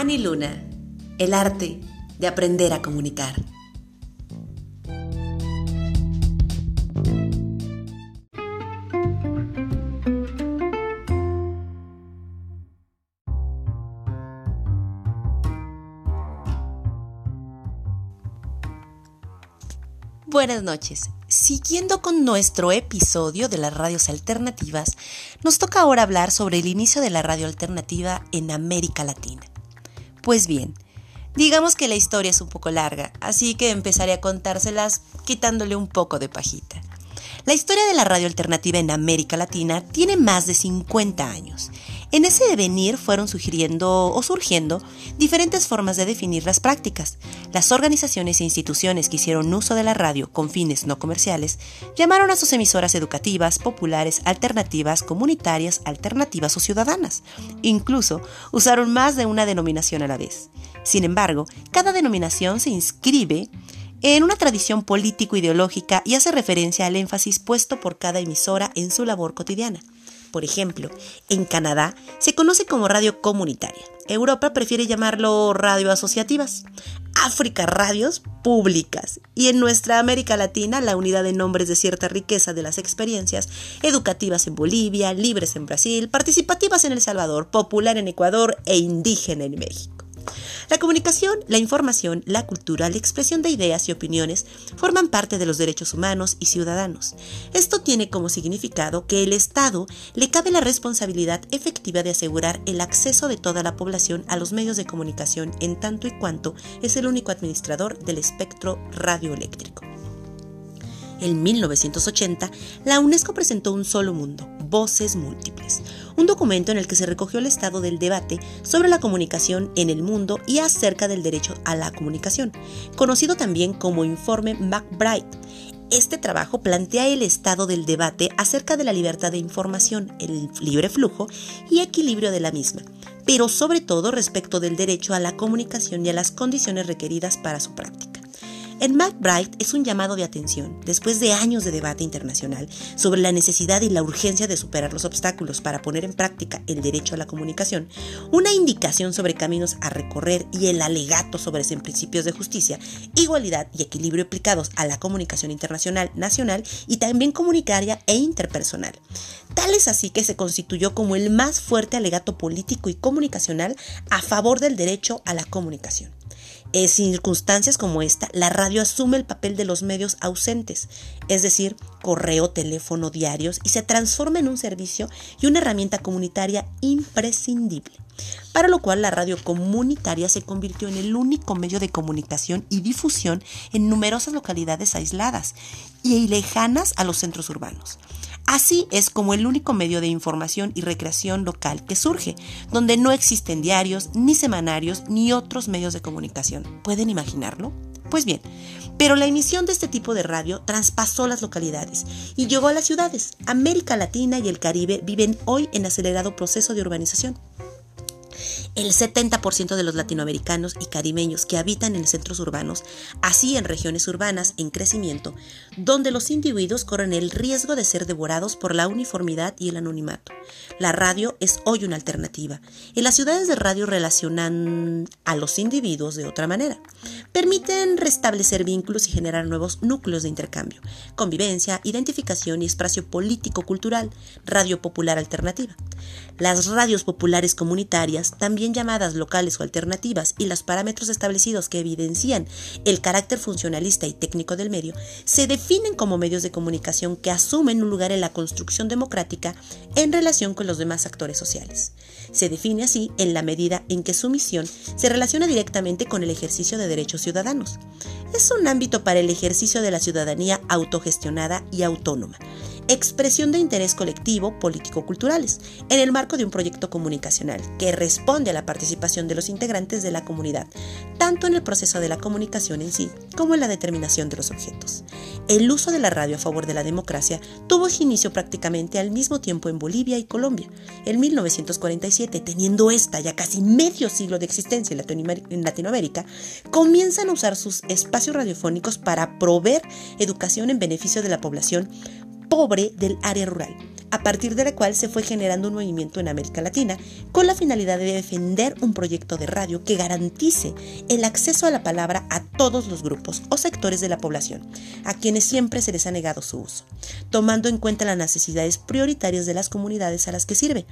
Annie Luna, el arte de aprender a comunicar. Buenas noches. Siguiendo con nuestro episodio de las radios alternativas, nos toca ahora hablar sobre el inicio de la radio alternativa en América Latina. Pues bien, digamos que la historia es un poco larga, así que empezaré a contárselas quitándole un poco de pajita. La historia de la radio alternativa en América Latina tiene más de 50 años en ese devenir fueron sugiriendo o surgiendo diferentes formas de definir las prácticas. Las organizaciones e instituciones que hicieron uso de la radio con fines no comerciales llamaron a sus emisoras educativas, populares, alternativas, comunitarias, alternativas o ciudadanas. Incluso usaron más de una denominación a la vez. Sin embargo, cada denominación se inscribe en una tradición político-ideológica y hace referencia al énfasis puesto por cada emisora en su labor cotidiana. Por ejemplo, en Canadá se conoce como radio comunitaria. Europa prefiere llamarlo radio asociativas. África radios públicas. Y en nuestra América Latina la unidad de nombres de cierta riqueza de las experiencias educativas en Bolivia, libres en Brasil, participativas en El Salvador, popular en Ecuador e indígena en México. La comunicación, la información, la cultura, la expresión de ideas y opiniones forman parte de los derechos humanos y ciudadanos. Esto tiene como significado que el Estado le cabe la responsabilidad efectiva de asegurar el acceso de toda la población a los medios de comunicación en tanto y cuanto es el único administrador del espectro radioeléctrico. En 1980, la UNESCO presentó Un Solo Mundo, Voces Múltiples, un documento en el que se recogió el estado del debate sobre la comunicación en el mundo y acerca del derecho a la comunicación, conocido también como Informe McBride. Este trabajo plantea el estado del debate acerca de la libertad de información, el libre flujo y equilibrio de la misma, pero sobre todo respecto del derecho a la comunicación y a las condiciones requeridas para su práctica. En McBride es un llamado de atención, después de años de debate internacional, sobre la necesidad y la urgencia de superar los obstáculos para poner en práctica el derecho a la comunicación, una indicación sobre caminos a recorrer y el alegato sobre los principios de justicia, igualdad y equilibrio aplicados a la comunicación internacional, nacional y también comunitaria e interpersonal. Tal es así que se constituyó como el más fuerte alegato político y comunicacional a favor del derecho a la comunicación. En circunstancias como esta, la radio asume el papel de los medios ausentes, es decir, correo, teléfono, diarios, y se transforma en un servicio y una herramienta comunitaria imprescindible, para lo cual la radio comunitaria se convirtió en el único medio de comunicación y difusión en numerosas localidades aisladas y lejanas a los centros urbanos. Así es como el único medio de información y recreación local que surge, donde no existen diarios, ni semanarios, ni otros medios de comunicación. ¿Pueden imaginarlo? Pues bien, pero la emisión de este tipo de radio traspasó las localidades y llegó a las ciudades. América Latina y el Caribe viven hoy en acelerado proceso de urbanización. El 70% de los latinoamericanos y caribeños que habitan en centros urbanos, así en regiones urbanas en crecimiento, donde los individuos corren el riesgo de ser devorados por la uniformidad y el anonimato. La radio es hoy una alternativa. En las ciudades de radio relacionan a los individuos de otra manera. Permiten restablecer vínculos y generar nuevos núcleos de intercambio, convivencia, identificación y espacio político-cultural, radio popular alternativa. Las radios populares comunitarias, también llamadas locales o alternativas, y los parámetros establecidos que evidencian el carácter funcionalista y técnico del medio, se definen como medios de comunicación que asumen un lugar en la construcción democrática en relación con los demás actores sociales. Se define así en la medida en que su misión se relaciona directamente con el ejercicio de derechos ciudadanos. Es un ámbito para el ejercicio de la ciudadanía autogestionada y autónoma expresión de interés colectivo político-culturales, en el marco de un proyecto comunicacional que responde a la participación de los integrantes de la comunidad, tanto en el proceso de la comunicación en sí como en la determinación de los objetos. El uso de la radio a favor de la democracia tuvo su inicio prácticamente al mismo tiempo en Bolivia y Colombia. En 1947, teniendo esta ya casi medio siglo de existencia en Latinoamérica, comienzan a usar sus espacios radiofónicos para proveer educación en beneficio de la población pobre del área rural, a partir de la cual se fue generando un movimiento en América Latina con la finalidad de defender un proyecto de radio que garantice el acceso a la palabra a todos los grupos o sectores de la población, a quienes siempre se les ha negado su uso, tomando en cuenta las necesidades prioritarias de las comunidades a las que sirve,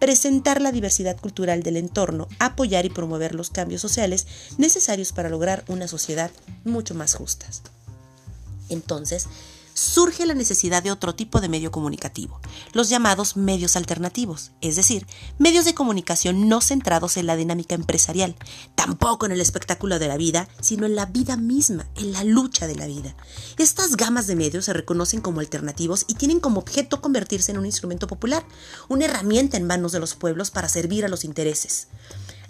presentar la diversidad cultural del entorno, apoyar y promover los cambios sociales necesarios para lograr una sociedad mucho más justa. Entonces, surge la necesidad de otro tipo de medio comunicativo, los llamados medios alternativos, es decir, medios de comunicación no centrados en la dinámica empresarial, tampoco en el espectáculo de la vida, sino en la vida misma, en la lucha de la vida. Estas gamas de medios se reconocen como alternativos y tienen como objeto convertirse en un instrumento popular, una herramienta en manos de los pueblos para servir a los intereses.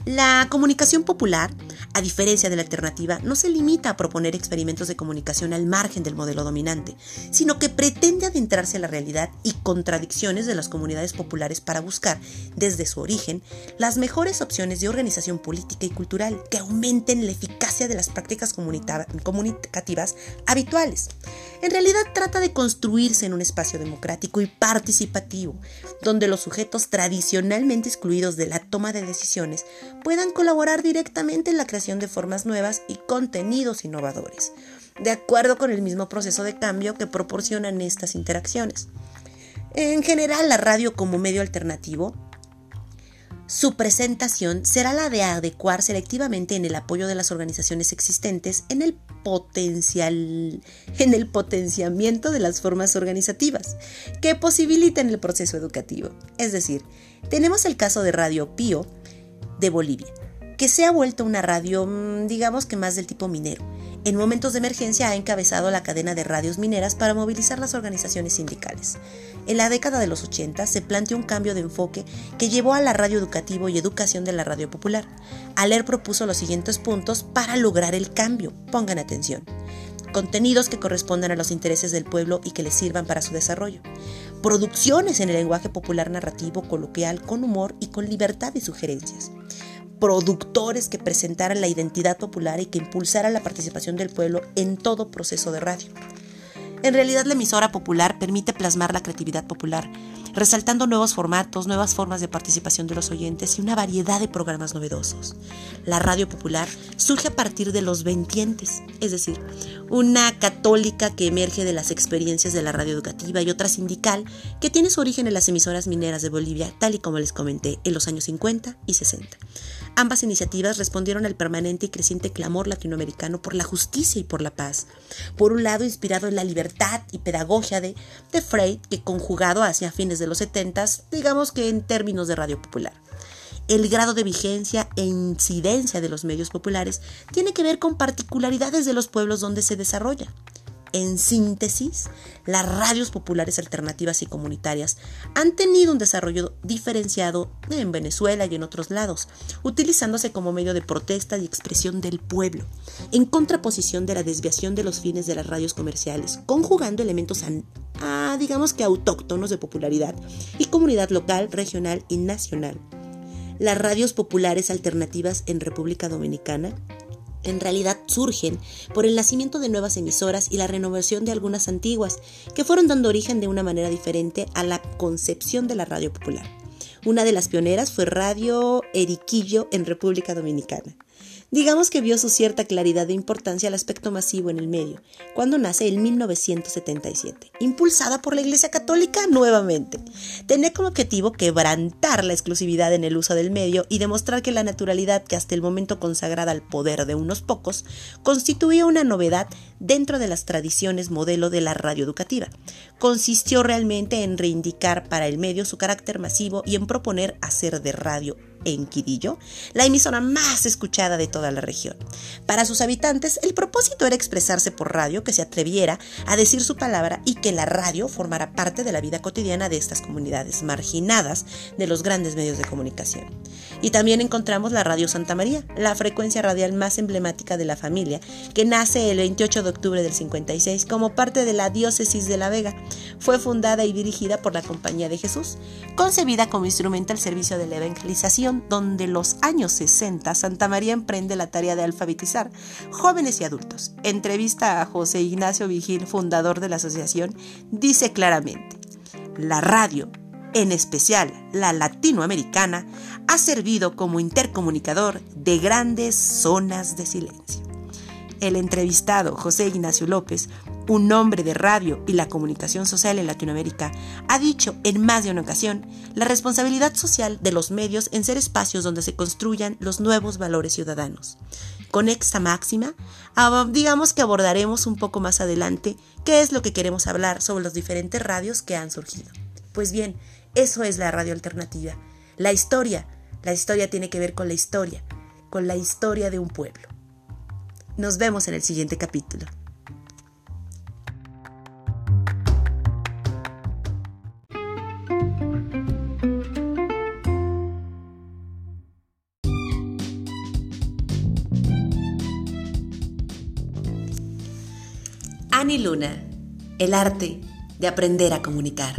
La comunicación popular, a diferencia de la alternativa, no se limita a proponer experimentos de comunicación al margen del modelo dominante, sino que pretende adentrarse a la realidad y contradicciones de las comunidades populares para buscar, desde su origen, las mejores opciones de organización política y cultural que aumenten la eficacia de las prácticas comunicativas habituales. En realidad trata de construirse en un espacio democrático y participativo, donde los sujetos tradicionalmente excluidos de la toma de decisiones puedan colaborar directamente en la creación de formas nuevas y contenidos innovadores, de acuerdo con el mismo proceso de cambio que proporcionan estas interacciones. En general, la radio como medio alternativo su presentación será la de adecuar selectivamente en el apoyo de las organizaciones existentes en el potencial en el potenciamiento de las formas organizativas que posibiliten el proceso educativo. Es decir, tenemos el caso de Radio Pío, de Bolivia, que se ha vuelto una radio, mm, digamos que más del tipo minero. En momentos de emergencia ha encabezado la cadena de radios mineras para movilizar las organizaciones sindicales. En la década de los 80 se planteó un cambio de enfoque que llevó a la radio educativo y educación de la radio popular. Aler propuso los siguientes puntos para lograr el cambio. Pongan atención. Contenidos que correspondan a los intereses del pueblo y que les sirvan para su desarrollo producciones en el lenguaje popular narrativo coloquial con humor y con libertad de sugerencias, productores que presentaran la identidad popular y que impulsaran la participación del pueblo en todo proceso de radio. En realidad la emisora popular permite plasmar la creatividad popular, resaltando nuevos formatos, nuevas formas de participación de los oyentes y una variedad de programas novedosos. La radio popular surge a partir de los ventientes, es decir, una católica que emerge de las experiencias de la radio educativa y otra sindical que tiene su origen en las emisoras mineras de Bolivia, tal y como les comenté, en los años 50 y 60. Ambas iniciativas respondieron al permanente y creciente clamor latinoamericano por la justicia y por la paz. Por un lado, inspirado en la libertad y pedagogia de, de Freud, que conjugado hacia fines de los 70, digamos que en términos de radio popular. El grado de vigencia e incidencia de los medios populares tiene que ver con particularidades de los pueblos donde se desarrolla. En síntesis, las radios populares alternativas y comunitarias han tenido un desarrollo diferenciado en Venezuela y en otros lados, utilizándose como medio de protesta y expresión del pueblo, en contraposición de la desviación de los fines de las radios comerciales, conjugando elementos a, digamos que autóctonos de popularidad y comunidad local, regional y nacional. Las radios populares alternativas en República Dominicana en realidad surgen por el nacimiento de nuevas emisoras y la renovación de algunas antiguas, que fueron dando origen de una manera diferente a la concepción de la radio popular. Una de las pioneras fue Radio Eriquillo en República Dominicana. Digamos que vio su cierta claridad de importancia al aspecto masivo en el medio, cuando nace en 1977, impulsada por la Iglesia Católica nuevamente. Tenía como objetivo quebrantar la exclusividad en el uso del medio y demostrar que la naturalidad que hasta el momento consagrada al poder de unos pocos constituía una novedad dentro de las tradiciones modelo de la radio educativa. Consistió realmente en reivindicar para el medio su carácter masivo y en proponer hacer de radio en Quidillo, la emisora más escuchada de toda la región. Para sus habitantes, el propósito era expresarse por radio, que se atreviera a decir su palabra y que la radio formara parte de la vida cotidiana de estas comunidades marginadas de los grandes medios de comunicación. Y también encontramos la Radio Santa María, la frecuencia radial más emblemática de la familia, que nace el 28 de octubre del 56 como parte de la diócesis de La Vega. Fue fundada y dirigida por la Compañía de Jesús, concebida como instrumento al servicio de la evangelización donde los años 60 Santa María emprende la tarea de alfabetizar jóvenes y adultos. Entrevista a José Ignacio Vigil, fundador de la asociación, dice claramente, la radio en especial la latinoamericana, ha servido como intercomunicador de grandes zonas de silencio. El entrevistado José Ignacio López, un hombre de radio y la comunicación social en Latinoamérica, ha dicho en más de una ocasión la responsabilidad social de los medios en ser espacios donde se construyan los nuevos valores ciudadanos. Con esta máxima, digamos que abordaremos un poco más adelante qué es lo que queremos hablar sobre los diferentes radios que han surgido. Pues bien, eso es la radio alternativa. La historia, la historia tiene que ver con la historia, con la historia de un pueblo. Nos vemos en el siguiente capítulo. Ani Luna, el arte de aprender a comunicar.